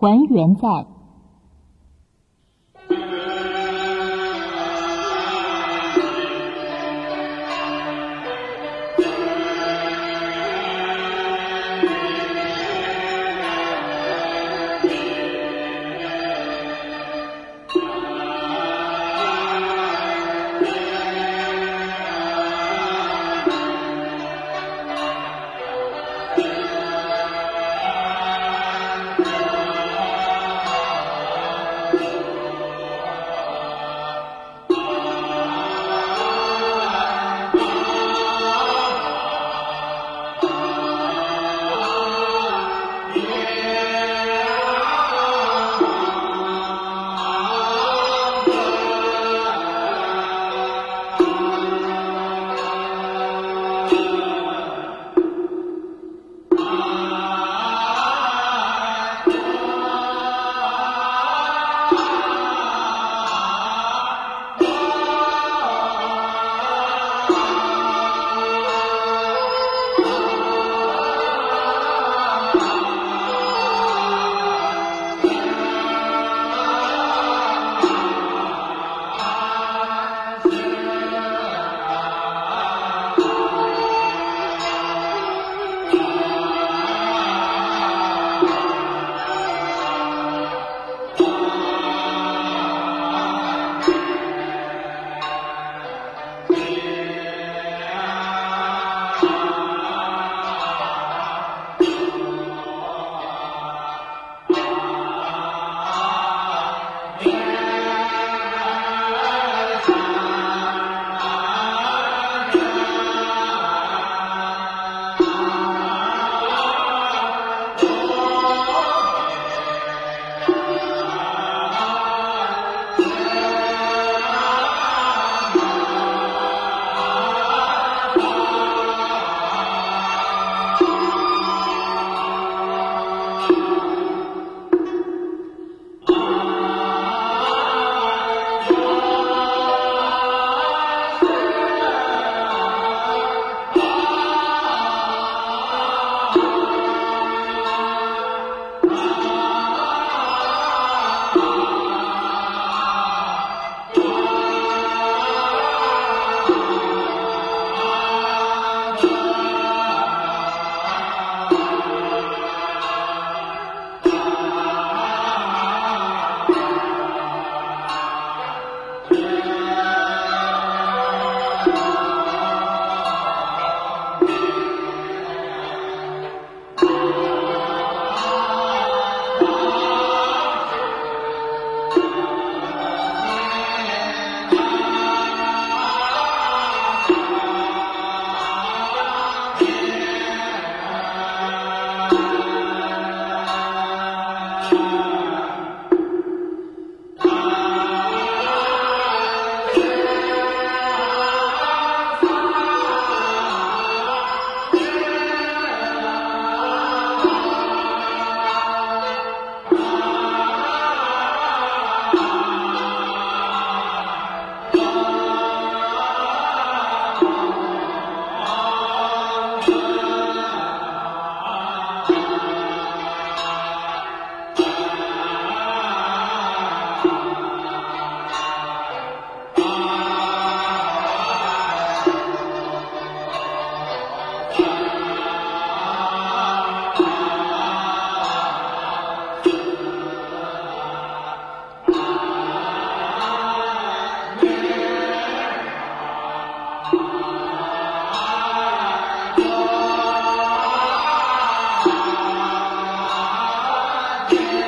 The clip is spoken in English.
还原在。Yeah.